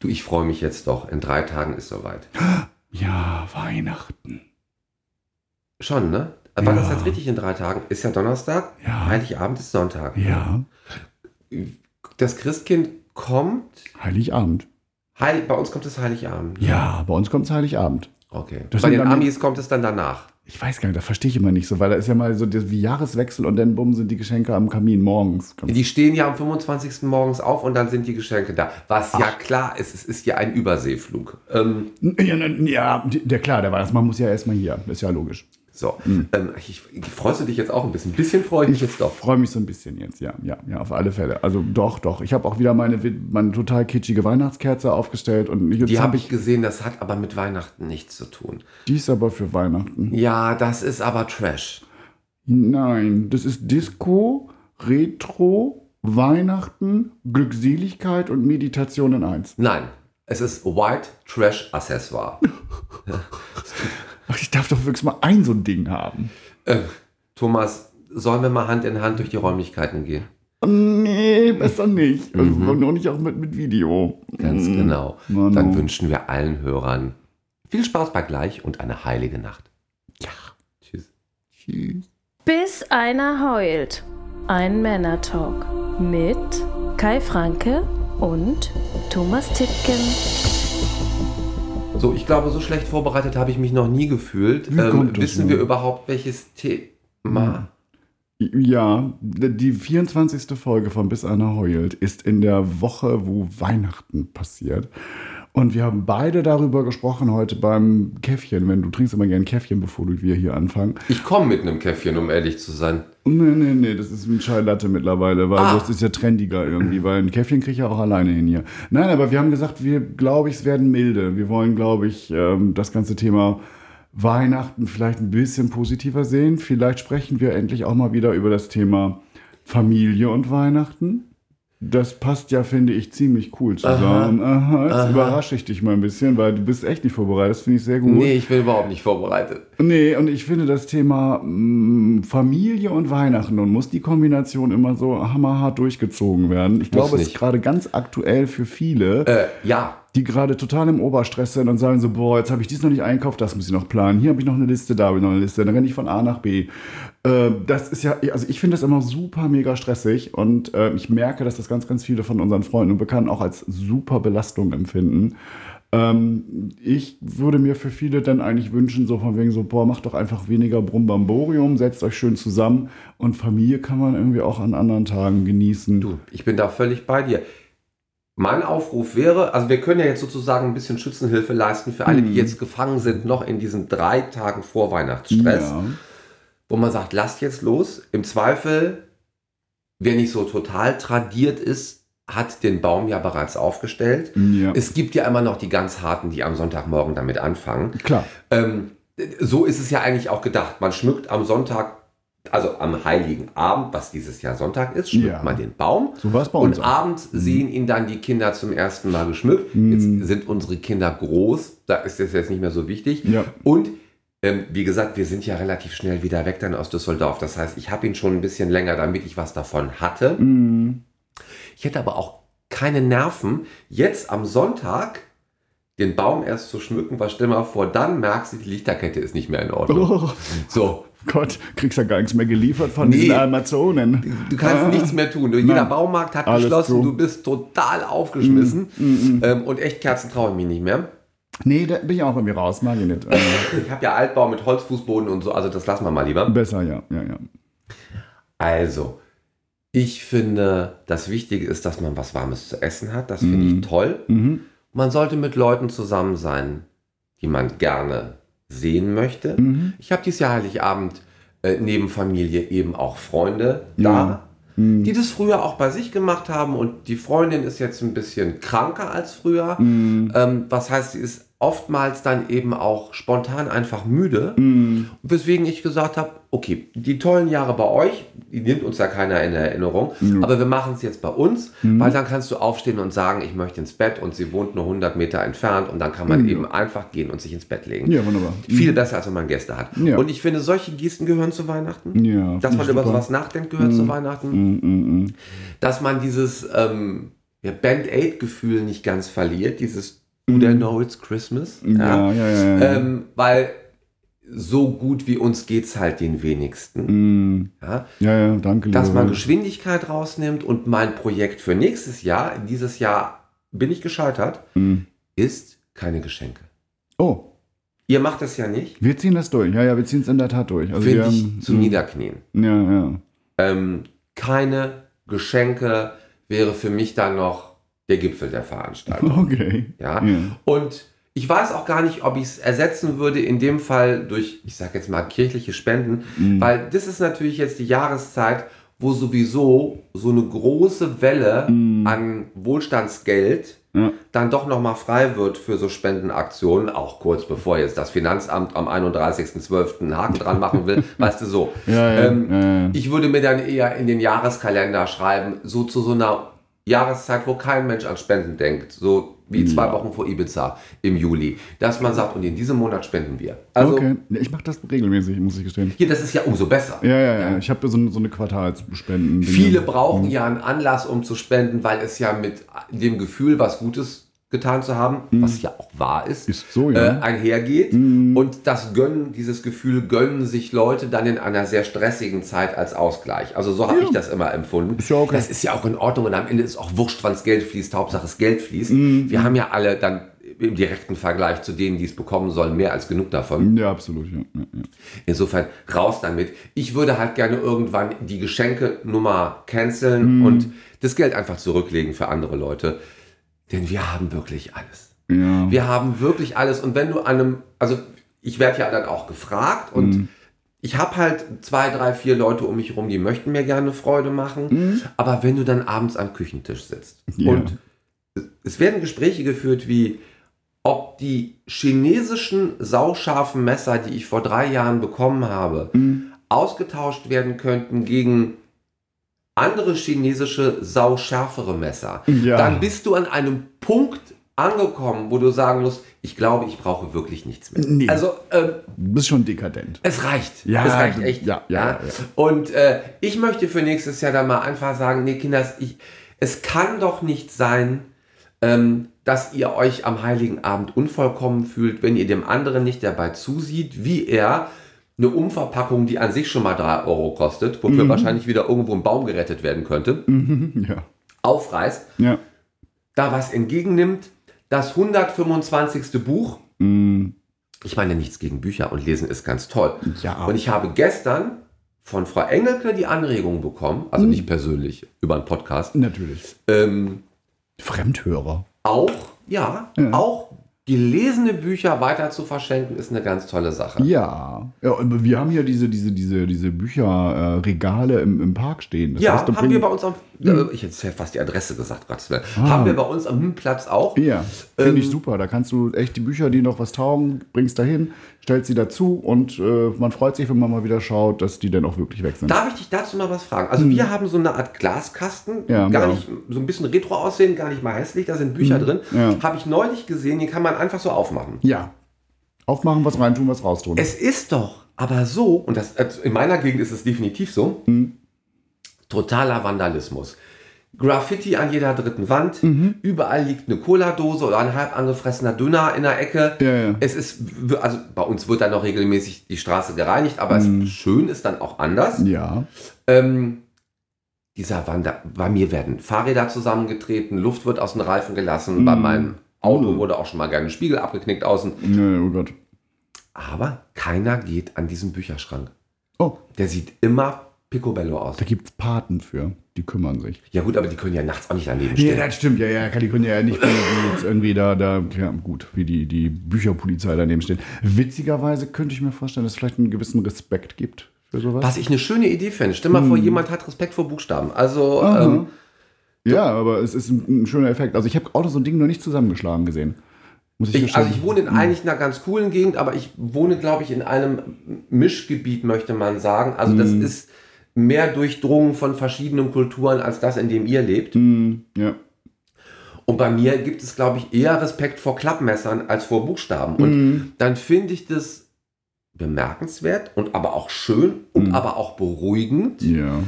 Du, ich freue mich jetzt doch. In drei Tagen ist soweit. Ja, Weihnachten. Schon, ne? War Ja. das jetzt richtig in drei Tagen? Ist ja Donnerstag, Ja. Heiligabend ist Sonntag. Ja, Das Christkind kommt. Heiligabend. Heilig, bei uns kommt es Heiligabend. Ja, bei uns kommt es Heiligabend. Okay. Das bei den dann- Amis kommt es dann danach. Ich weiß gar nicht, das verstehe ich immer nicht so, weil da ist ja mal so das wie Jahreswechsel und dann bumm sind die Geschenke am Kamin morgens. Die stehen ja am 25. morgens auf und dann sind die Geschenke da. Was ja klar ist, es ist ja ein Überseeflug. Ähm, Ja, ja, der klar, der Weihnachtsmann muss ja erstmal hier. Das ist ja logisch. So. Ähm, ich, freust du dich jetzt auch ein bisschen? Ein bisschen freue ich mich jetzt doch. freue mich so ein bisschen jetzt, ja, ja, ja, auf alle Fälle. Also doch, doch. Ich habe auch wieder meine, meine total kitschige Weihnachtskerze aufgestellt und Die habe habe ich gesehen, das hat aber mit Weihnachten nichts zu tun. Die ist aber für Weihnachten. Ja, das ist aber Trash. Nein, das ist Disco, Retro, Weihnachten, Glückseligkeit und Meditation in eins. Nein, es ist White Trash Accessoire. Ach, ich darf doch wirklich mal ein so ein Ding haben. äh, Thomas, sollen wir mal Hand in Hand durch die Räumlichkeiten gehen? Nee, besser nicht. Also, Und auch nicht auch mit, mit Video. Ganz Mm. genau. Mann, Dann wünschen wir allen Hörern viel Spaß bei gleich und eine heilige Nacht. Ja. Tschüss. Tschüss. Bis einer heult. Ein Männer-Talk mit Kai Franke und Thomas Tittgen. So, ich glaube, so schlecht vorbereitet habe ich mich noch nie gefühlt. Ähm, wissen wir überhaupt, welches Thema? Ja, die 24. Folge von Bis einer heult ist in der Woche, wo Weihnachten passiert. Und wir haben beide darüber gesprochen heute beim Käffchen. Wenn du trinkst immer gerne Käffchen, bevor du wir hier anfangen. Ich komme mit einem Käffchen, um ehrlich zu sein. Nee, nee, nee, das ist ein Chai Latte mittlerweile, weil Ah. das ist ja trendiger irgendwie, weil ein Käffchen kriege ich ja auch alleine hin hier. Nein, aber wir haben gesagt, wir, glaube ich, es werden milde. Wir wollen, glaube ich, ähm, das ganze Thema Weihnachten vielleicht ein bisschen positiver sehen. Vielleicht sprechen wir endlich auch mal wieder über das Thema Familie und Weihnachten. Das passt ja, finde ich, ziemlich cool zusammen. Aha, jetzt Aha. überrasche ich dich mal ein bisschen, weil du bist echt nicht vorbereitet. Das finde ich sehr gut. Nee, ich bin überhaupt nicht vorbereitet. Nee, und ich finde das Thema mm, Familie und Weihnachten und muss die Kombination immer so hammerhart durchgezogen werden. Ich glaube, es ist gerade ganz aktuell für viele, Äh, ja, die gerade total im Oberstress sind und sagen so, boah, jetzt habe ich dies noch nicht einkauft, das muss ich noch planen. Hier habe ich noch eine Liste, da habe ich noch eine Liste. Dann renne ich von A nach B. Äh, das ist ja, also ich finde das immer super mega stressig und äh, ich merke, dass das ganz, ganz viele von unseren Freunden und Bekannten auch als super Belastung empfinden. Ähm, ich würde mir für viele dann eigentlich wünschen, so von wegen so, boah, macht doch einfach weniger Brumbamborium, setzt euch schön zusammen und Familie kann man irgendwie auch an anderen Tagen genießen. du, ich bin da völlig bei dir. Mein Aufruf wäre, also wir können ja jetzt sozusagen ein bisschen Schützenhilfe leisten für alle, die Mhm. jetzt gefangen sind, noch in diesen drei Tagen vor Weihnachtsstress. Ja. Wo man sagt, lasst jetzt los. Im Zweifel, wer nicht so total tradiert ist, hat den Baum ja bereits aufgestellt. ja. Es gibt ja immer noch die ganz harten, die am Sonntagmorgen damit anfangen. Klar. Ähm, so ist es ja eigentlich auch gedacht. Man schmückt am Sonntag, also am Heiligen Abend, was dieses Jahr Sonntag ist, schmückt Ja. man den Baum. So war es bei uns. Und auch. abends sehen ihn dann die Kinder zum ersten Mal geschmückt. Mhm. Jetzt sind unsere Kinder groß, da ist das jetzt nicht mehr so wichtig. Ja. Und ähm, wie gesagt, wir sind ja relativ schnell wieder weg dann aus Düsseldorf. Das heißt, ich habe ihn schon ein bisschen länger, damit ich was davon hatte. Mhm. Ich hätte aber auch keine Nerven, jetzt am Sonntag den Baum erst zu schmücken, weil stell mal vor, dann merkst du, die Lichterkette ist nicht mehr in Ordnung. Oh So, Gott, kriegst ja gar nichts mehr geliefert von Nee. diesen Amazonen. du kannst Ah. nichts mehr tun. Jeder Nein. Baumarkt hat geschlossen, zu. du bist total aufgeschmissen. Mm, Ähm, und echt Kerzen traue ich mich nicht mehr. Nee, da bin ich auch irgendwie raus, mag ich nicht. Äh, Ich habe ja Altbau mit Holzfußboden und so, also das lassen wir mal lieber. besser, ja, ja, ja. Also, ich finde, das Wichtige ist, dass man was Warmes zu essen hat. Das finde Mhm. ich toll. Mhm. Man sollte mit Leuten zusammen sein, die man gerne sehen möchte. Mhm. Ich habe dieses Jahr Heiligabend äh, neben Familie eben auch Freunde Ja. da, Mhm. die das früher auch bei sich gemacht haben. Und die Freundin ist jetzt ein bisschen kranker als früher. Mhm. Ähm, was heißt, sie ist oftmals dann eben auch spontan einfach müde. Mhm. Weswegen ich gesagt habe, okay, die tollen Jahre bei euch, die nimmt uns ja keiner in Erinnerung, Ja. aber wir machen es jetzt bei uns, Mhm. weil dann kannst du aufstehen und sagen, ich möchte ins Bett und sie wohnt nur 100 Meter entfernt und dann kann man Ja. eben einfach gehen und sich ins Bett legen. Ja, wunderbar. Viel besser, als wenn man Gäste hat. Ja. Und ich finde, solche Gesten gehören zu Weihnachten. Ja, Dass man ich über super. sowas nachdenkt, gehört zu Weihnachten. Dass man dieses, ähm, ja, Band-Aid-Gefühl nicht ganz verliert, dieses Do they know it's Christmas? Ja, ja, ja. ja, ja. Ähm, weil so gut wie uns geht's halt den wenigsten. Mm, Ja? ja, ja, danke. Dass man. Geschwindigkeit rausnimmt und mein Projekt für nächstes Jahr, dieses Jahr bin ich gescheitert, Mm. ist keine Geschenke. Oh, Ihr macht das ja nicht, wir ziehen das durch. Ja, ja, wir ziehen es in der Tat durch. Also finde ich, haben- zu niederknien. Ja, ja. Ähm, keine Geschenke wäre für mich dann noch der Gipfel der Veranstaltung. Okay. Ja? Ja. Und ich weiß auch gar nicht, ob ich es ersetzen würde, in dem Fall durch, ich sage jetzt mal, kirchliche Spenden, Mhm. weil das ist natürlich jetzt die Jahreszeit, wo sowieso so eine große Welle an Wohlstandsgeld Mhm. Ja. dann doch nochmal frei wird für so Spendenaktionen, auch kurz bevor jetzt das Finanzamt am 31.12. einen Haken dran machen will, weißt du so. Ja, ja, ähm. Ich würde mir dann eher in den Jahreskalender schreiben, so zu so einer Jahreszeit, wo kein Mensch an Spenden denkt, so wie zwei Ja. Wochen vor Ibiza im Juli, dass man sagt, und in diesem Monat spenden wir. Also okay. Ich mache das regelmäßig, muss ich gestehen. hier, das ist ja umso besser. Ja, ja, ja. Ich habe so, so eine Quartalsspenden. Viele brauchen ja einen Anlass, um zu spenden, weil es ja mit dem Gefühl, was Gutes getan zu haben, was ja auch wahr ist, Mhm. Ist so, ja. Mhm. äh, einhergeht. Und das Gönnen, dieses Gefühl gönnen sich Leute dann in einer sehr stressigen Zeit als Ausgleich. Also so habe Ja. ich das immer empfunden. Ist ja okay. Das ist ja auch in Ordnung und am Ende ist auch wurscht, wann das Geld fließt. Hauptsache das Geld fließt. Mhm. Wir haben ja alle dann im direkten Vergleich zu denen, die es bekommen sollen, mehr als genug davon. Ja, absolut. Ja, ja, ja. Insofern raus damit. Ich würde halt gerne irgendwann die Geschenke-Nummer canceln und das Geld einfach zurücklegen für andere Leute. Denn wir haben wirklich alles. ja. Wir haben wirklich alles. Und wenn du an einem, also ich werde ja dann auch gefragt und ich habe halt zwei, drei, vier Leute um mich herum, die möchten mir gerne Freude machen. Aber wenn du dann abends am Küchentisch sitzt Ja. und es werden Gespräche geführt wie, ob die chinesischen sauscharfen Messer, die ich vor drei Jahren bekommen habe, ausgetauscht werden könnten gegen andere chinesische sauschärfere Messer, Ja. dann bist du an einem Punkt angekommen, wo du sagen musst, ich glaube, ich brauche wirklich nichts mehr. Nee. Also ähm, Du bist schon dekadent. es reicht. Ja, es reicht echt. ja, ja, ja. Und äh, ich möchte für nächstes Jahr dann mal einfach sagen, nee, Kinders, ich, es kann doch nicht sein, ähm, dass ihr euch am Heiligen Abend unvollkommen fühlt, wenn ihr dem anderen nicht dabei zusieht, wie er eine Umverpackung, die an sich schon mal 3 Euro kostet, wofür wahrscheinlich wieder irgendwo ein Baum gerettet werden könnte, Mhm, ja. aufreißt, Ja. da was entgegennimmt, das 125. Buch, Mm, ich meine nichts gegen Bücher und Lesen ist ganz toll. Ja. Und ich habe gestern von Frau Engelke die Anregung bekommen, also Hm. nicht persönlich, über einen Podcast, Natürlich. ähm, Fremdhörer. auch, ja, Ja. auch gelesene Bücher weiter zu verschenken, ist eine ganz tolle Sache. Ja. ja wir haben hier diese, diese, diese, diese Bücherregale äh, im, im Park stehen. Das Ja, heißt, haben wir bei uns am, äh, ich hätte ja fast die Adresse gesagt, Gottes Willen. Ah. Haben wir bei uns am Platz auch. Ja, finde Ähm, ich super. Da kannst du echt die Bücher, die noch was taugen, bringst dahin, stellst sie dazu und äh, man freut sich, wenn man mal wieder schaut, dass die dann auch wirklich weg sind. Darf ich dich dazu mal was fragen? Also wir haben so eine Art Glaskasten, Hm. Ja, gar genau. nicht so ein bisschen retro aussehen, gar nicht mal hässlich, da sind Bücher drin. Hm. ja. Habe ich neulich gesehen, die kann man einfach so aufmachen. Ja. Aufmachen, was reintun, was raustun. Es ist doch aber so, und das, also in meiner Gegend ist es definitiv so, Hm. totaler Vandalismus. Graffiti an jeder dritten Wand, Mhm. überall liegt eine Cola-Dose oder ein halb angefressener Döner in der Ecke. Ja, ja. Es ist, also bei uns wird dann noch regelmäßig die Straße gereinigt, aber es schön ist dann auch anders. Mhm. ja. Ähm, dieser Wander, bei mir werden Fahrräder zusammengetreten, Luft wird aus den Reifen gelassen, bei meinem Auto Mhm. wurde auch schon mal gerne ein Spiegel abgeknickt außen. ja. Oh Gott. Aber keiner geht an diesen Bücherschrank. Oh, Der sieht immer picobello aus. da gibt es Paten für. Die kümmern sich. Ja gut, aber die können ja nachts auch nicht daneben stehen. Ja, das stimmt. Ja, ja, die können ja nicht irgendwie da, da, ja, gut, wie die, die Bücherpolizei daneben steht. Witzigerweise könnte ich mir vorstellen, dass es vielleicht einen gewissen Respekt gibt für sowas. Was ich eine schöne Idee finde. Stell mal vor, jemand hat Respekt vor Buchstaben. Also, Hm. Ähm, Ja, aber es ist ein, ein schöner Effekt. Also ich habe auch so ein Ding noch nicht zusammengeschlagen gesehen. Ich, also ich wohne in eigentlich einer ganz coolen Gegend, aber ich wohne, glaube ich, in einem Mischgebiet, möchte man sagen. Also das Hm. ist mehr durchdrungen von verschiedenen Kulturen als das, in dem ihr lebt. Hm, ja. Und bei mir gibt es, glaube ich, eher Respekt vor Klappmessern als vor Buchstaben. Und Hm. dann finde ich das bemerkenswert und aber auch schön und Mhm. aber auch beruhigend, Ja.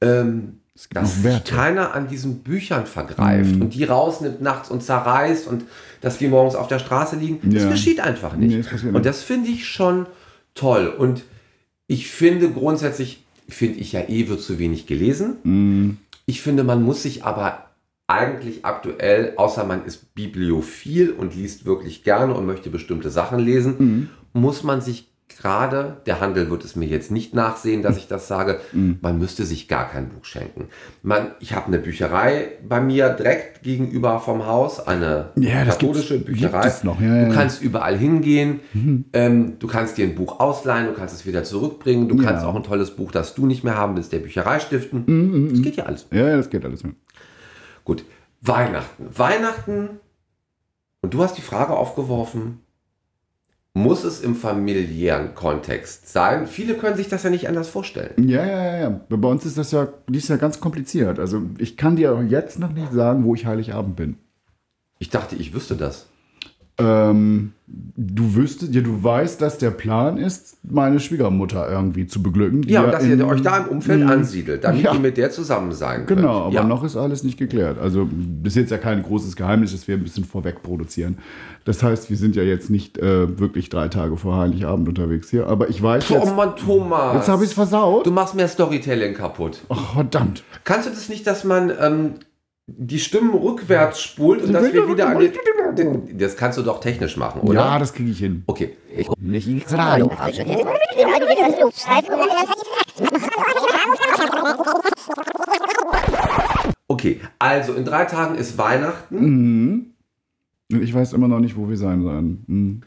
ähm, dass sich keiner an diesen Büchern vergreift und die rausnimmt nachts und zerreißt und dass die morgens auf der Straße liegen. Das Ja. geschieht einfach nicht. Nee, das und das finde ich schon toll. Und ich finde grundsätzlich, finde ich ja eh, wird zu wenig gelesen. Mhm. Ich finde, man muss sich aber eigentlich aktuell, außer man ist bibliophil und liest wirklich gerne und möchte bestimmte Sachen lesen, Mhm. muss man sich gerade, der Handel wird es mir jetzt nicht nachsehen, dass ich das sage, Mhm. man müsste sich gar kein Buch schenken. Man, ich habe eine Bücherei bei mir direkt gegenüber vom Haus, eine Ja, das katholische Bücherei. noch, ja, ja, du kannst überall hingehen, Mhm. ähm, du kannst dir ein Buch ausleihen, du kannst es wieder zurückbringen, du kannst auch ein tolles Buch, das du nicht mehr haben willst, der Bücherei stiften. Mhm, Das geht ja alles. Ja, ja, das geht alles. Gut, Weihnachten. Weihnachten, und du hast die Frage aufgeworfen, muss es im familiären Kontext sein? Viele können sich das ja nicht anders vorstellen. Ja, ja, ja, ja. Bei uns ist das ja, die ist ja ganz kompliziert. Also ich kann dir auch jetzt noch nicht sagen, wo ich Heiligabend bin. Ich dachte, ich wüsste das. Ähm, du wüsstest, ja, du weißt, dass der Plan ist, meine Schwiegermutter irgendwie zu beglücken. Ja, und dass in- ihr euch da im Umfeld Mhm. ansiedelt, damit Ja. ihr mit der zusammen sein könnt. Genau, aber ja. noch ist alles nicht geklärt. Also das ist jetzt ja kein großes Geheimnis, dass wir ein bisschen vorweg produzieren. Das heißt, wir sind ja jetzt nicht äh, wirklich drei Tage vor Heiligabend unterwegs hier. Aber ich weiß Oh jetzt, Mann, Thomas. jetzt habe ich es versaut. Du machst mehr Storytelling kaputt. Ach, verdammt. Kannst du das nicht, dass man ähm, die Stimmen rückwärts spult und dass wir wieder an den, Das kannst du doch technisch machen, oder? Ja, das kriege ich hin. Okay. Ich, okay, also in drei Tagen ist Weihnachten. Mhm. Ich weiß immer noch nicht, wo wir sein sollen. Mhm.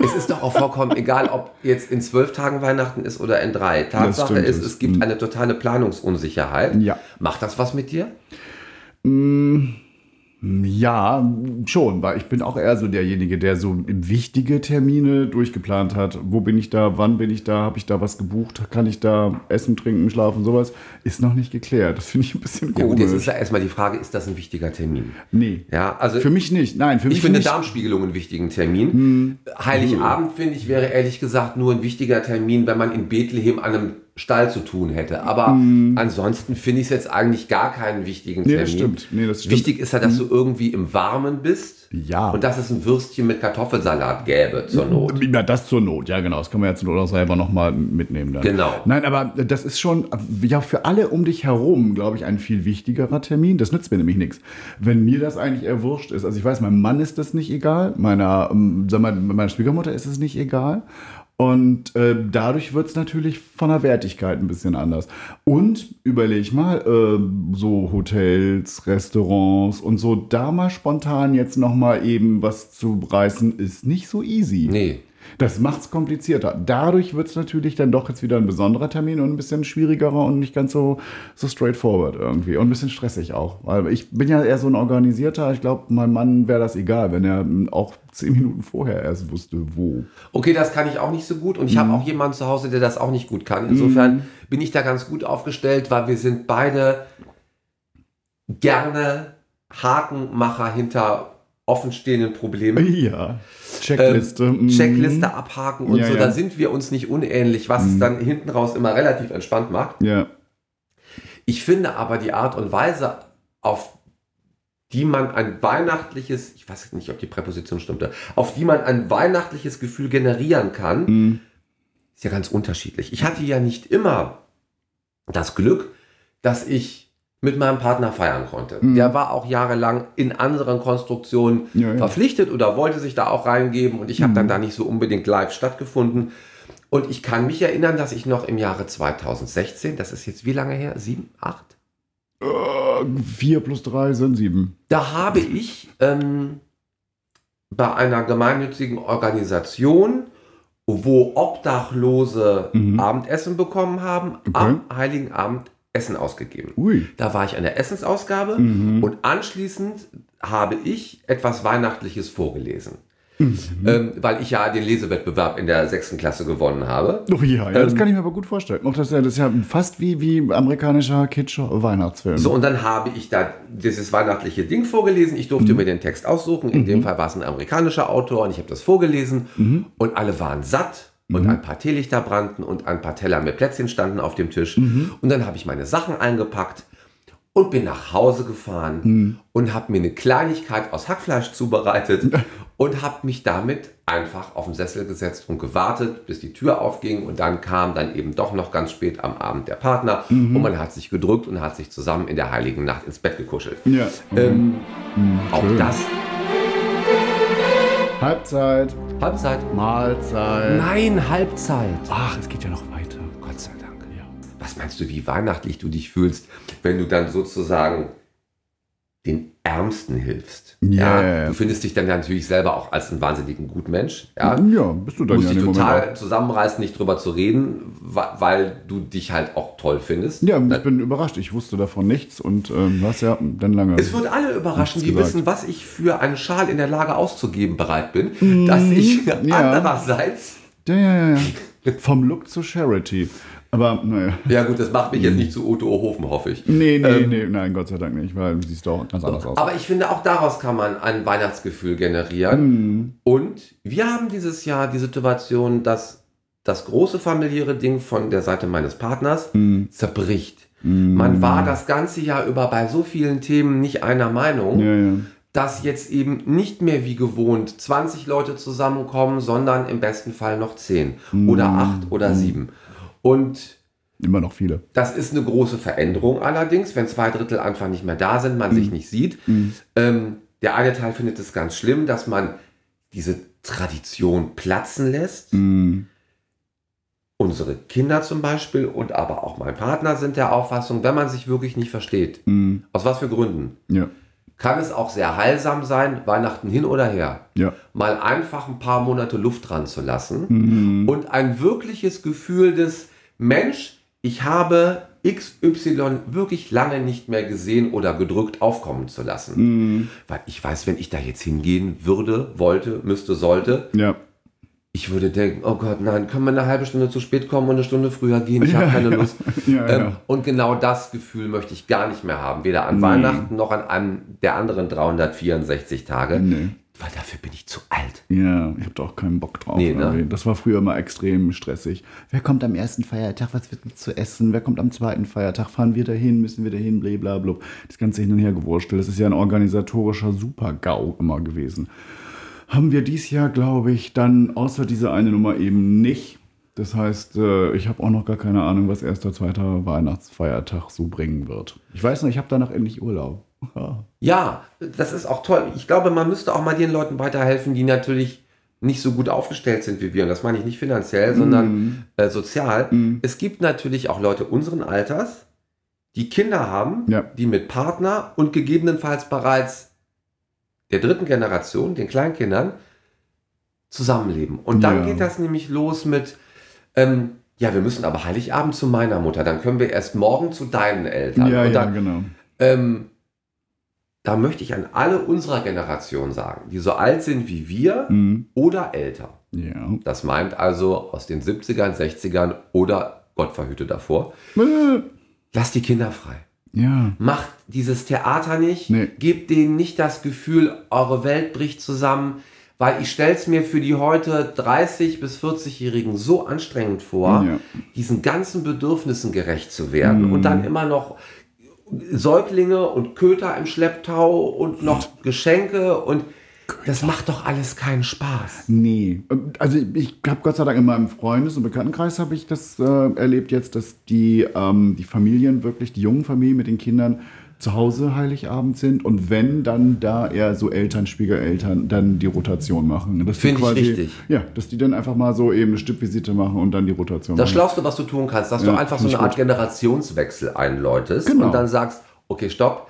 Es ist doch auch vollkommen egal, ob jetzt in zwölf Tagen Weihnachten ist oder in drei. Tatsache ist, es gibt mhm. eine totale Planungsunsicherheit. Ja. Macht das was mit dir? Mm, Ja, schon, weil ich bin auch eher so derjenige, der so wichtige Termine durchgeplant hat. Wo bin ich da, wann bin ich da, habe ich da was gebucht, kann ich da essen, trinken, schlafen, sowas, ist noch nicht geklärt. Das finde ich ein bisschen Ja, gut, jetzt ist komisch. ja erstmal die Frage, ist das ein wichtiger Termin? nee, Ja, also für mich nicht. Nein, für mich ich finde nicht. Hm. Darmspiegelung einen wichtigen Termin. Heiligabend, finde ich, wäre ehrlich gesagt nur ein wichtiger Termin, wenn man in Bethlehem an einem Stall zu tun hätte. Aber ansonsten finde ich es jetzt eigentlich gar keinen wichtigen Hm. Nee, Termin. das stimmt. Nee, das stimmt. Wichtig ist ja, dass du irgendwie im Warmen bist. Ja. Und dass es ein Würstchen mit Kartoffelsalat gäbe zur Not. Ja, das zur Not, ja genau. Das kann man ja zur Not auch selber nochmal mitnehmen dann. Genau. Nein, aber das ist schon, ja, für alle um dich herum, glaube ich, ein viel wichtigerer Termin. Das nützt mir nämlich nichts. Wenn mir das eigentlich eher wurscht ist, also ich weiß, meinem Mann ist das nicht egal, meiner, ähm, sag mal, meiner Schwiegermutter ist es nicht egal. Und äh, dadurch wird es natürlich von der Wertigkeit ein bisschen anders. Und überleg mal, äh, so Hotels, Restaurants und so, da mal spontan jetzt nochmal eben was zu reißen, ist nicht so easy. Nee. Das macht es komplizierter. Dadurch wird es natürlich dann doch jetzt wieder ein besonderer Termin und ein bisschen schwierigerer und nicht ganz so, so straightforward irgendwie. Und ein bisschen stressig auch. Weil ich bin ja eher so ein Organisierter. Ich glaube, meinem Mann wäre das egal, wenn er auch zehn Minuten vorher erst wusste, wo. Okay, das kann ich auch nicht so gut und ich Mhm. habe auch jemanden zu Hause, der das auch nicht gut kann. Insofern bin ich da ganz gut aufgestellt, weil wir sind beide gerne Hakenmacher hinter offenstehenden Problemen. Ja. Checkliste. Ähm, mm. Checkliste abhaken und Ja, so, ja. da sind wir uns nicht unähnlich, was es dann hinten raus immer relativ entspannt macht. Ja. Ich finde aber die Art und Weise, auf die man ein weihnachtliches, ich weiß nicht, ob die Präposition stimmte, auf die man ein weihnachtliches Gefühl generieren kann, Mm. ist ja ganz unterschiedlich. Ich hatte ja nicht immer das Glück, dass ich mit meinem Partner feiern konnte. Der war auch jahrelang in anderen Konstruktionen Ja, ja. verpflichtet oder wollte sich da auch reingeben und ich habe dann da nicht so unbedingt live stattgefunden. Und ich kann mich erinnern, dass ich noch im Jahre 2016, das ist jetzt wie lange her? Sieben, acht? Äh, vier plus drei sind sieben. Da habe ich ähm, bei einer gemeinnützigen Organisation, wo Obdachlose Mhm. Abendessen bekommen haben, am Heiligen Abend Essen ausgegeben. Ui. Da war ich an der Essensausgabe Mhm. und anschließend habe ich etwas Weihnachtliches vorgelesen. Mhm. Ähm, weil ich ja den Lesewettbewerb in der sechsten Klasse gewonnen habe. Oh ja, ja das Ähm, kann ich mir aber gut vorstellen. Auch das, ist ja- das ist ja fast wie, wie amerikanischer Kitscher Weihnachtsfilm. So, und dann habe ich da dieses weihnachtliche Ding vorgelesen. Ich durfte mir den Text aussuchen. In dem Fall war es ein amerikanischer Autor und ich habe das vorgelesen. Und alle waren satt und ein paar Teelichter brannten und ein paar Teller mit Plätzchen standen auf dem Tisch. Mhm. Und dann habe ich meine Sachen eingepackt und bin nach Hause gefahren Mhm. und habe mir eine Kleinigkeit aus Hackfleisch zubereitet und habe mich damit einfach auf den Sessel gesetzt und gewartet, bis die Tür aufging und dann kam dann eben doch noch ganz spät am Abend der Partner Mhm. und man hat sich gedrückt und hat sich zusammen in der heiligen Nacht ins Bett gekuschelt. Ja. Ähm, auch schön. das Halbzeit, Halbzeit. Mahlzeit. Nein, Halbzeit. Ach, es geht ja noch weiter. Gott sei Dank. Ja. Was meinst du, wie weihnachtlich du dich fühlst, wenn du dann sozusagen den Ärmsten hilfst? Ja. Du findest dich dann natürlich selber auch als einen wahnsinnigen Gutmensch. Ja. Ja, bist du dann musst ja dich total zusammenreißen, nicht drüber zu reden, weil du dich halt auch toll findest. Ja, ich bin überrascht. Ich wusste davon nichts und ähm, hast ja dann lange. Es wird alle überraschen, die gesagt. wissen, was ich für einen Schal in der Lage auszugeben bereit bin, dass ich ja. andererseits ja, ja, ja. Vom Look zu Charity. Aber naja. Ja gut, das macht mich Mhm. jetzt nicht zu Otto Hofen, hoffe ich. Nee, nee, Ähm, nee, nein, Gott sei Dank nicht, weil du siehst doch ganz anders aus. Aber ich finde, auch daraus kann man ein Weihnachtsgefühl generieren. Mhm. Und wir haben dieses Jahr die Situation, dass das große familiäre Ding von der Seite meines Partners Mhm. zerbricht. Man war das ganze Jahr über bei so vielen Themen nicht einer Meinung, Ja, ja. dass jetzt eben nicht mehr wie gewohnt 20 Leute zusammenkommen, sondern im besten Fall noch 10 Mhm. oder 8 oder 7. Und Immer noch viele. das ist eine große Veränderung allerdings, wenn zwei Drittel einfach nicht mehr da sind, man sich nicht sieht. Ähm, der eine Teil findet es ganz schlimm, dass man diese Tradition platzen lässt. Mhm. Unsere Kinder zum Beispiel und aber auch mein Partner sind der Auffassung, wenn man sich wirklich nicht versteht, Mhm. aus was für Gründen, Ja, kann es auch sehr heilsam sein, Weihnachten hin oder her, ja. mal einfach ein paar Monate Luft dran zu lassen Mhm. und ein wirkliches Gefühl des Mensch, ich habe XY wirklich lange nicht mehr gesehen oder gedrückt aufkommen zu lassen. Mhm. Weil ich weiß, wenn ich da jetzt hingehen würde, wollte, müsste, sollte, Ja. ich würde denken, oh Gott, nein, können wir eine halbe Stunde zu spät kommen und eine Stunde früher gehen? Ich habe Ja, keine ja. Lust. Ähm. Und genau das Gefühl möchte ich gar nicht mehr haben. Weder an Nee. Weihnachten noch an einem der anderen 364 Tage. Nee. Weil dafür bin ich zu alt. Ja, ich habe da auch keinen Bock drauf. Nee, ne? Das war früher immer extrem stressig. Wer kommt am ersten Feiertag? Was wird zu essen? Wer kommt am zweiten Feiertag? Fahren wir dahin? Müssen wir dahin? Blablabla. Das ganze hin und her gewurschtelt. Das ist ja ein organisatorischer Super-GAU immer gewesen. Haben wir dies Jahr, glaube ich, dann außer dieser eine Nummer eben nicht. Das heißt, äh, ich habe auch noch gar keine Ahnung, was erster, zweiter Weihnachtsfeiertag so bringen wird. Ich weiß noch, ich habe danach endlich Urlaub. Ja. Ja, das ist auch toll. Ich glaube, man müsste auch mal den Leuten weiterhelfen, die natürlich nicht so gut aufgestellt sind wie wir. Und das meine ich nicht finanziell, sondern äh, sozial. Es gibt natürlich auch Leute unseren Alters, die Kinder haben, Ja. die mit Partner und gegebenenfalls bereits der dritten Generation, den Kleinkindern, zusammenleben. Und dann Ja. geht das nämlich los mit, ähm, ja, wir müssen aber Heiligabend zu meiner Mutter, dann können wir erst morgen zu deinen Eltern. Ja, und ja, dann, genau. ähm, da möchte ich an alle unserer Generation sagen, die so alt sind wie wir Mhm. oder älter. Ja. Das meint also aus den 70ern, 60ern oder Gott verhüte davor. Äh, Lasst die Kinder frei. Ja. Macht dieses Theater nicht. Nee. Gebt denen nicht das Gefühl, eure Welt bricht zusammen. Weil ich stelle es mir für die heute 30- bis 40-Jährigen so anstrengend vor, Ja. diesen ganzen Bedürfnissen gerecht zu werden Mhm. und dann immer noch Säuglinge und Köter im Schlepptau und noch Geschenke und das macht doch alles keinen Spaß. Nee. Also ich habe Gott sei Dank in meinem Freundes- und Bekanntenkreis habe ich das äh, erlebt jetzt, dass die, ähm, die Familien wirklich, die jungen Familien mit den Kindern zu Hause Heiligabend sind und wenn, dann da eher so Eltern, Schwiegereltern dann die Rotation machen. Dass die Finde ich richtig. Ja, dass die dann einfach mal so eben eine Stippvisite machen und dann die Rotation Das machen. Schlauste, was du tun kannst, dass Ja, du einfach so eine Art Generationswechsel einläutest Genau. und dann sagst, okay, stopp,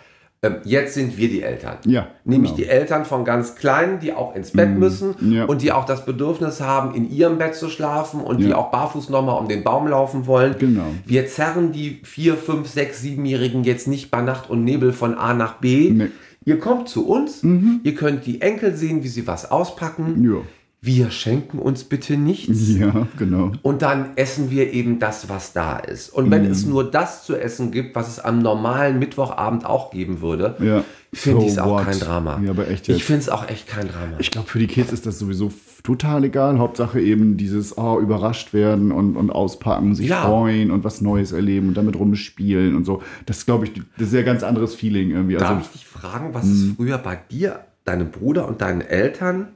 jetzt sind wir die Eltern. Ja, Nämlich genau. die Eltern von ganz Kleinen, die auch ins Bett müssen ja. und die auch das Bedürfnis haben, in ihrem Bett zu schlafen und die Ja. auch barfuß nochmal um den Baum laufen wollen. Genau. Wir zerren die 4, 5, 6, 7-Jährigen jetzt nicht bei Nacht und Nebel von A nach B. Nee. Mhm. Ihr kommt zu uns, ihr könnt die Enkel sehen, wie sie was auspacken. Ja. Wir schenken uns bitte nichts. Ja, genau. Und dann essen wir eben das, was da ist. Und wenn es nur das zu essen gibt, was es am normalen Mittwochabend auch geben würde, Ja. finde So ich es auch kein Drama. Ja, aber echt ich finde es auch echt kein Drama. Ich glaube, für die Kids ist das sowieso total egal. Hauptsache eben dieses oh, überrascht werden und, und auspacken, sich Ja. freuen und was Neues erleben und damit rumspielen und so. Das ist, glaube ich, das ist ja ein ganz anderes Feeling irgendwie. Darf Also, ich dich fragen, was es früher bei dir, deinem Bruder und deinen Eltern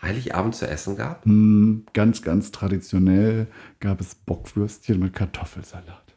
Heiligabend zu essen gab? mh, ganz, ganz traditionell gab es Bockwürstchen mit Kartoffelsalat.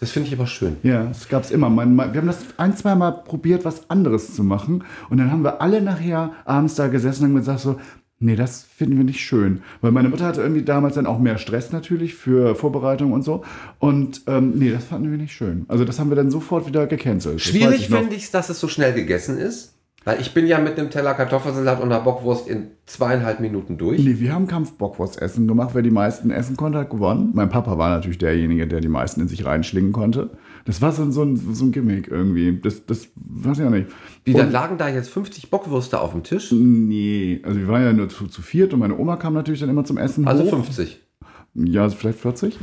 Das finde ich aber schön. Ja, das gab es immer. Wir haben das ein, zwei Mal probiert, was anderes zu machen. Und dann haben wir alle nachher abends da gesessen und haben gesagt so, nee, das finden wir nicht schön. Weil meine Mutter hatte irgendwie damals dann auch mehr Stress natürlich für Vorbereitung und so. Und ähm, nee, das fanden wir nicht schön. Also das haben wir dann sofort wieder gecancelt. Schwierig finde ich es, dass es so schnell gegessen ist. Weil ich bin ja mit einem Teller Kartoffelsalat und einer Bockwurst in zweieinhalb Minuten durch. Nee, wir haben Kampfbockwurst-Essen gemacht. Wer die meisten essen konnte, hat gewonnen. Mein Papa war natürlich derjenige, der die meisten in sich reinschlingen konnte. Das war so, so, ein, so ein Gimmick irgendwie. Das, das weiß ich auch nicht. Wie, dann lagen da jetzt 50 Bockwürste auf dem Tisch? Nee, also wir waren ja nur zu, zu viert und meine Oma kam natürlich dann immer zum Essen Also hoch. 50. Ja, vielleicht 40.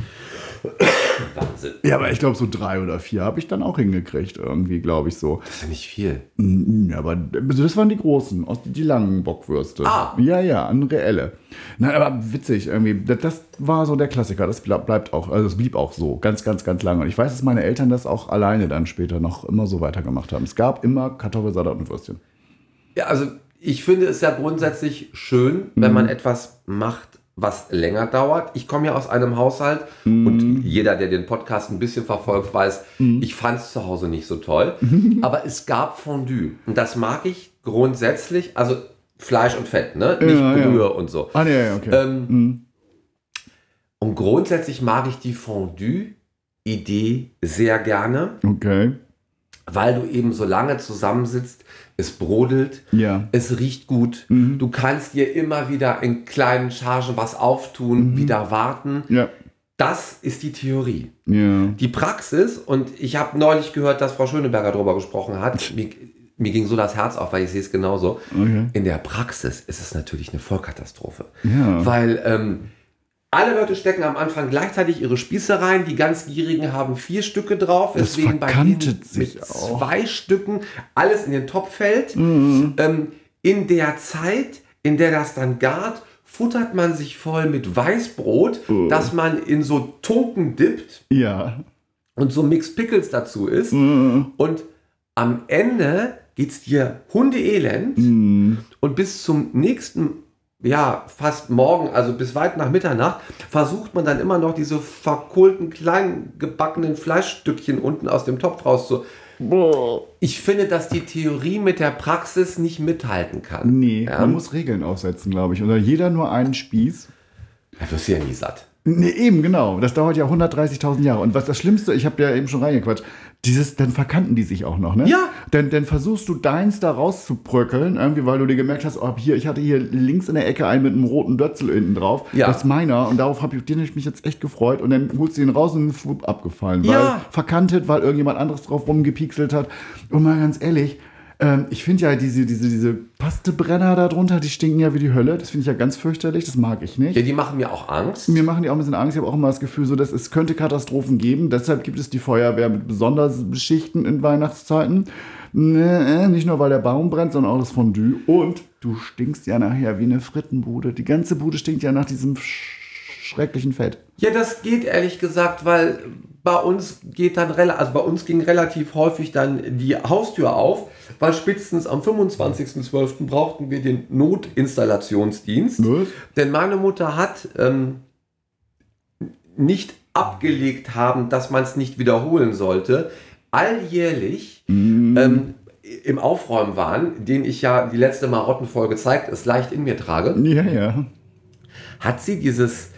Wahnsinn. Ja, aber ich glaube, so drei oder vier habe ich dann auch hingekriegt, irgendwie, glaube ich so. Das ist ja nicht viel. Ja, aber das waren die großen, die langen Bockwürste. Ah. Ja, ja, eine reelle. Nein, aber witzig irgendwie. Das, war so der Klassiker. Das bleib- bleibt auch, also es blieb auch so, ganz, ganz, ganz lange. Und ich weiß, dass meine Eltern das auch alleine dann später noch immer so weitergemacht haben. Es gab immer Kartoffelsalat und Würstchen. Ja, also ich finde es ja grundsätzlich schön, wenn man etwas macht, was länger dauert. Ich komme ja aus einem Haushalt und jeder, der den Podcast ein bisschen verfolgt, weiß, ich fand es zu Hause nicht so toll. Aber es gab Fondue und das mag ich grundsätzlich, also Fleisch und Fett, ne? Nicht Ja, ja. Brühe und so. Ah, nee, okay. Ähm, Und grundsätzlich mag ich die Fondue-Idee sehr gerne, okay. Weil du eben so lange zusammensitzt, es brodelt, Ja. es riecht gut. Mhm. Du kannst dir immer wieder in kleinen Chargen was auftun, Mhm. wieder warten. Ja. Das ist die Theorie. Ja. Die Praxis, und ich habe neulich gehört, dass Frau Schöneberger darüber gesprochen hat, mir, mir ging so das Herz auf, weil ich sehe es genauso. Okay. In der Praxis ist es natürlich eine Vollkatastrophe. Weil ähm, alle Leute stecken am Anfang gleichzeitig ihre Spieße rein. Die ganz Gierigen haben vier Stücke drauf. Das Deswegen bei denen mit auch. zwei Stücken alles in den Topf fällt. Mhm. Ähm, in der Zeit, in der das dann gart, futtert man sich voll mit Weißbrot, Oh. das man in so Tunken dippt Ja. und so Mixed Pickles dazu isst. Mhm. Und am Ende geht's dir hundeelend. Mhm. Und bis zum nächsten, ja, fast morgen, also bis weit nach Mitternacht, versucht man dann immer noch diese verkohlten, klein gebackenen Fleischstückchen unten aus dem Topf rauszu. Ich finde, dass die Theorie mit der Praxis nicht mithalten kann. Nee, Ja? man muss Regeln aufsetzen, glaube ich. Oder jeder nur einen Spieß. Da wirst du ja nie satt. Nee, eben, genau. Das dauert ja 130.000 Jahre. Und was das Schlimmste, ich habe ja eben schon reingequatscht, dieses, dann verkanten die sich auch noch, ne? Ja. Dann, dann versuchst du deins da rauszubröckeln, irgendwie, weil du dir gemerkt hast, oh, hier, ich hatte hier links in der Ecke einen mit einem roten Dötzel hinten drauf. Ja. Das ist meiner. Und darauf habe ich den hab ich mich jetzt echt gefreut. Und dann holst du ihn raus und schwupp abgefallen. Ja. Weil verkantet, weil irgendjemand anderes drauf rumgepixelt hat. Und mal ganz ehrlich, ähm, ich finde ja diese, diese, diese Pastebrenner da drunter, die stinken ja wie die Hölle. Das finde ich ja ganz fürchterlich. Das mag ich nicht. Ja, die machen mir auch Angst. Mir machen die auch ein bisschen Angst. Ich habe auch immer das Gefühl, so, dass es könnte Katastrophen geben. Deshalb gibt es die Feuerwehr mit Besonderschichten in Weihnachtszeiten. Nee, nicht nur, weil der Baum brennt, sondern auch das Fondue. Und du stinkst ja nachher wie eine Frittenbude. Die ganze Bude stinkt ja nach diesem sch schrecklichen Fett. Ja, das geht ehrlich gesagt, weil bei uns geht dann also bei uns ging relativ häufig dann die Haustür auf, weil spätestens am 25.12. brauchten wir den Notinstallationsdienst. Was? Denn meine Mutter hat ähm, nicht abgelegt haben, dass man es nicht wiederholen sollte, alljährlich ähm, im Aufräumwahn, den ich ja die letzte Marottenfolge zeigt, es leicht in mir trage, Ja, ja. hat sie dieses,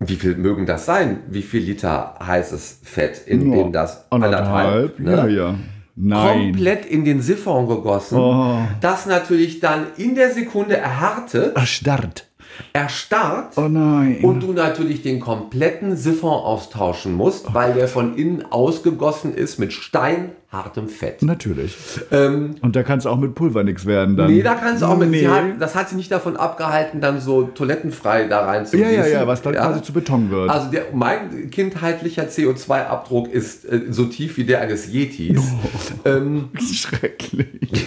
wie viel mögen das sein? Wie viel Liter heißes Fett in, Ja, in das anderthalb? ne? Ja, ja. Nein. Komplett in den Siphon gegossen, Oh. das natürlich dann in der Sekunde erhärtet Erstarrt. Erstarrt Oh und du natürlich den kompletten Siphon austauschen musst, weil der von innen ausgegossen ist mit steinhartem Fett. Natürlich. Ähm, Und da kann es auch mit Pulver nichts werden dann. nee, da kannst du auch mit. Nee. Hat, das hat sie nicht davon abgehalten, dann so toilettenfrei da rein zu Ja, ja, ja, was dann quasi zu Beton wird. Also der, mein kindheitlicher CO2-Abdruck ist äh, so tief wie der eines Yetis. Oh. Ähm, Schrecklich.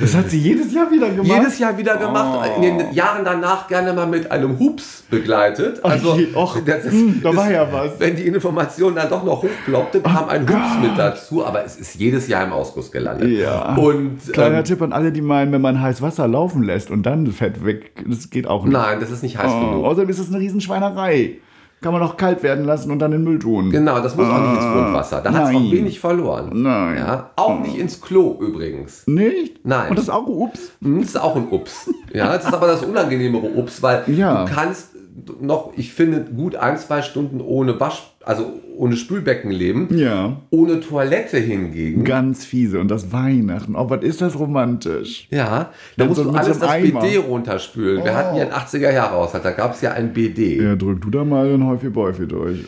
Das hat sie jedes Jahr wieder gemacht. jedes Jahr wieder gemacht, Oh. in den Jahren danach gerne mal mit einem Hups begleitet. Also, och, das ist, hm, da war ja was. Wenn die Information dann doch noch hochploppte, kam ein Hups mit dazu, aber es ist jedes Jahr im Ausguss gelandet. Ja. Und Kleiner ähm, Tipp an alle, die meinen, wenn man heiß Wasser laufen lässt und dann Fett weg, das geht auch nicht. nein, das ist nicht heiß Oh, genug. außerdem ist es eine Riesenschweinerei. Kann man auch kalt werden lassen und dann in den Müll tun. Genau, das muss auch nicht ins Ah, Grundwasser. Da hat es auch wenig verloren. Nein. Ja, auch nicht ins Klo übrigens. Nicht? Nein. Und das ist auch, ups. Hm, Das ist auch ein Ups. Ja, das ist aber das unangenehmere Ups, weil Ja. du kannst noch, ich finde, gut ein, zwei Stunden ohne Wasch, also ohne Spülbecken leben. Ja. Ohne Toilette hingegen. Ganz fiese. Und das Weihnachten. Oh, was ist das romantisch? Ja, da Mit musst so- du alles das Eimer. BD runterspülen. Wir Oh. hatten ja einen 80er Jahre Haushalt, da gab es ja ein BD. Ja, drück du da mal den Häufig Bäufi durch.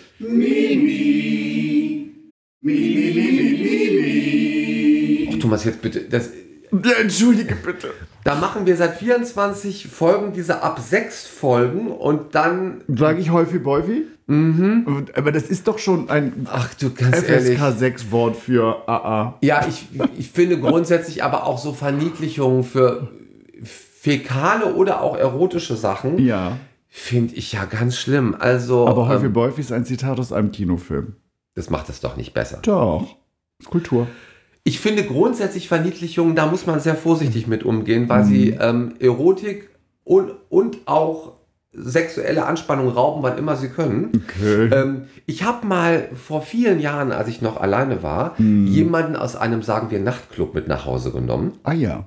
Ach Thomas, jetzt bitte, das, Ja, entschuldige bitte. da machen wir seit 24 Folgen diese ab 6 Folgen und dann, Sage ich Häufig Bäufi? Mhm. Aber das ist doch schon ein ach du, ganz ehrlich. FSK 6 Wort für AA. Ja, ich, ich finde grundsätzlich aber auch so Verniedlichungen für fäkale oder auch erotische Sachen, Ja. finde ich ja ganz schlimm. Also, Aber Häufig ähm, Bäufi ist ein Zitat aus einem Kinofilm. das macht es doch nicht besser. Doch. Kultur. Ich finde grundsätzlich Verniedlichungen, da muss man sehr vorsichtig mit umgehen, weil sie ähm, Erotik und, und auch sexuelle Anspannung rauben, wann immer sie können. Okay. Ähm, ich habe mal vor vielen Jahren, als ich noch alleine war, jemanden aus einem, sagen wir, Nachtclub mit nach Hause genommen. ah ja.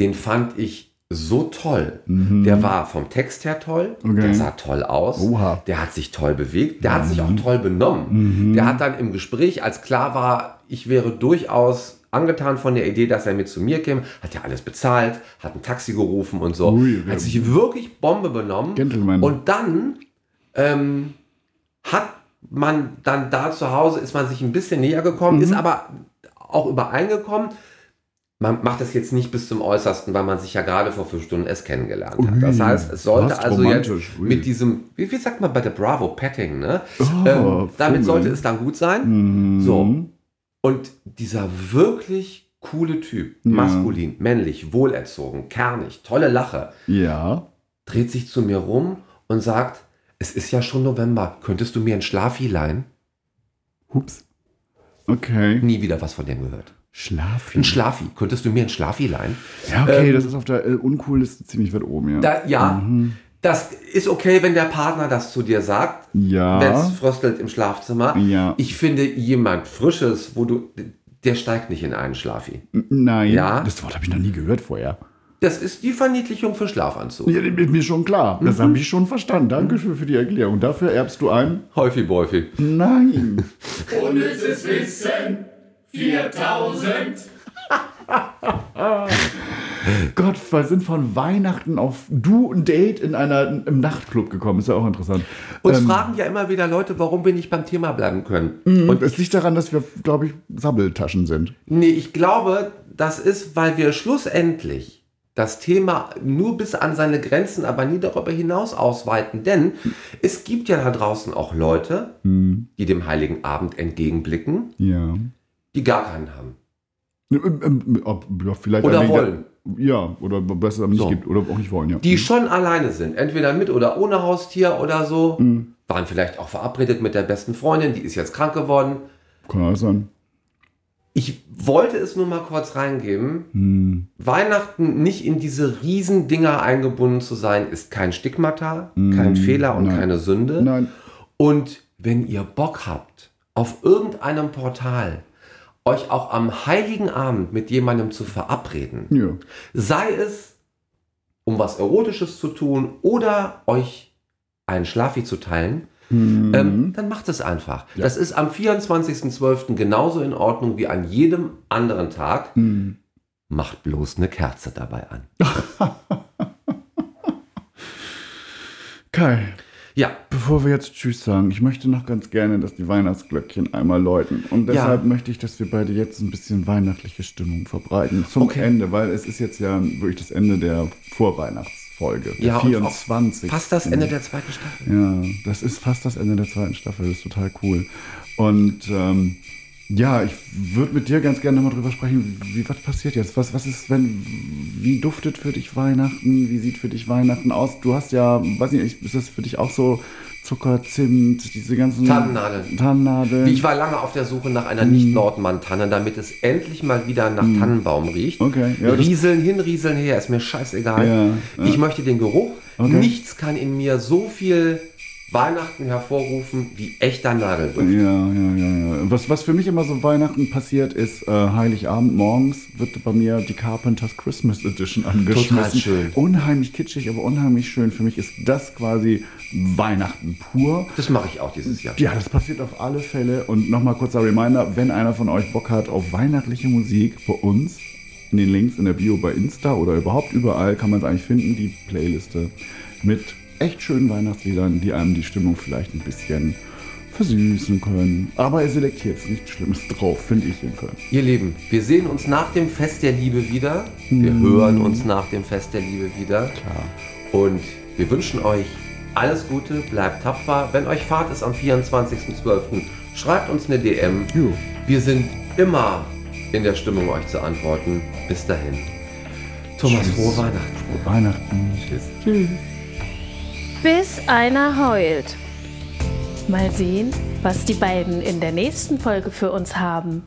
Den fand ich so toll. Der war vom Text her toll, Mhm. Okay. der sah toll aus, Oha. Mhm. der hat sich toll bewegt, der hat sich auch toll benommen. Der hat dann im Gespräch, als klar war, ich wäre durchaus angetan von der Idee, dass er mit zu mir käme, hat er alles bezahlt, hat ein Taxi gerufen und so, Ui, ja. hat sich wirklich Bombe benommen. Gentleman. Und dann ähm, hat man dann da zu Hause, ist man sich ein bisschen näher gekommen, Mhm. ist aber auch übereingekommen. Man macht das jetzt nicht bis zum Äußersten, weil man sich ja gerade vor fünf Stunden erst kennengelernt hat. Das heißt, es sollte also jetzt mit diesem, wie, wie sagt man bei der Bravo, Petting, ne? Oh, ähm, damit sollte es dann gut sein. Mhm. So. Und dieser wirklich coole Typ, Ja. maskulin, männlich, wohlerzogen, kernig, tolle Lache, Ja. dreht sich zu mir rum und sagt, es ist ja schon November, könntest du mir ein Schlafi leihen? Ups. Okay. Nie wieder was von dem gehört. Schlafi. Ein Schlafi, könntest du mir ein Schlafi leihen? Ja, okay, Ähm, das ist auf der äh, Uncool-Liste ziemlich weit oben, ja. Da, ja, das ist okay, wenn der Partner das zu dir sagt, wenn ja. es fröstelt im Schlafzimmer. Ja. Ich finde, jemand Frisches, wo du, der steigt nicht in einen Schlafi. Nein. Ja. Das Wort habe ich noch nie gehört vorher. Das ist die Verniedlichung für Schlafanzug. Ja, das ist mir schon klar. Das habe ich schon verstanden. Dankeschön für die Erklärung. Dafür erbst du ein? Häufig Bäufi. Nein. Unnützes Wissen 4000. Gott, wir sind von Weihnachten auf du ein Date in einer, im Nachtclub gekommen. Ist ja auch interessant. Uns Ähm, fragen ja immer wieder Leute, warum wir nicht beim Thema bleiben können. und es liegt daran, dass wir, glaube ich, Sabbeltaschen sind. Nee, ich glaube, das ist, weil wir schlussendlich das Thema nur bis an seine Grenzen, aber nie darüber hinaus ausweiten. Denn es gibt ja da draußen auch Leute, die dem Heiligen Abend entgegenblicken, Ja. die gar keinen haben. Ähm, ob- ja, vielleicht Oder wollen. Ja, oder besser nicht So. gibt. Oder auch nicht wollen, ja. Die schon alleine sind, entweder mit oder ohne Haustier oder so, Mhm. waren vielleicht auch verabredet mit der besten Freundin, die ist jetzt krank geworden. Kann alles sein. Ich wollte es nur mal kurz reingeben. Hm. Weihnachten nicht in diese riesen Dinger eingebunden zu sein, ist kein Stigmata, kein Fehler und nein. keine Sünde. Nein. Und wenn ihr Bock habt, auf irgendeinem Portal euch auch am heiligen Abend mit jemandem zu verabreden, Ja. sei es um was Erotisches zu tun oder euch einen Schlafi zu teilen, Mhm. ähm, dann macht es einfach. Das ist am 24.12. genauso in Ordnung wie an jedem anderen Tag. Mhm. Macht bloß eine Kerze dabei an. Kai, Ja, bevor wir jetzt Tschüss sagen, ich möchte noch ganz gerne, dass die Weihnachtsglöckchen einmal läuten. Und deshalb Ja. möchte ich, dass wir beide jetzt ein bisschen weihnachtliche Stimmung verbreiten. Zum Okay. Ende, weil es ist jetzt ja wirklich das Ende der Vorweihnachtsfolge. Der ja und auch 24. Fast das Ende der zweiten Staffel. Ja, das ist fast das Ende der zweiten Staffel. Das ist total cool. Und ähm, ja, ich würde mit dir ganz gerne nochmal drüber sprechen, wie was passiert jetzt? Was, was ist, wenn, wie duftet für dich Weihnachten? Wie sieht für dich Weihnachten aus? Du hast ja, weiß nicht, ist das für dich auch so Zucker, Zimt, diese ganzen Tannennadeln. Tannennadeln. Wie Ich war lange auf der Suche nach einer Nicht-Nordmann-Tanne, damit es endlich mal wieder nach Tannenbaum riecht. Okay, ja, rieseln hin, rieseln her, ist mir scheißegal. Ja, ja. Ich möchte den Geruch. Okay. Nichts kann in mir so viel Weihnachten hervorrufen wie echter Nadelduft. Ja, ja, ja, ja. Was, was für mich immer so Weihnachten passiert, ist äh, Heiligabend morgens wird bei mir die Carpenters Christmas Edition angeschmissen. Total schön. Unheimlich kitschig, aber unheimlich schön. Für mich ist das quasi Weihnachten pur. Das mache ich auch dieses Jahr. Ja, das passiert auf alle Fälle. Und nochmal kurzer Reminder, wenn einer von euch Bock hat auf weihnachtliche Musik bei uns, in den Links in der Bio bei Insta oder überhaupt überall kann man es eigentlich finden, die Playliste mit echt schönen Weihnachtsliedern, die einem die Stimmung vielleicht ein bisschen versüßen können. Aber er selektiert nichts Schlimmes drauf, finde ich jedenfalls. Ihr Lieben, wir sehen uns nach dem Fest der Liebe wieder. Wir hören uns nach dem Fest der Liebe wieder. Klar. Und wir wünschen euch alles Gute, bleibt tapfer. Wenn euch Fahrt ist am 24.12., schreibt uns eine DM. Jo. Wir sind immer in der Stimmung, euch zu antworten. Bis dahin. Thomas, Tschüss. frohe Weihnachten. Frohe Weihnachten. Tschüss. Tschüss. Bis einer heult. Mal sehen, was die beiden in der nächsten Folge für uns haben.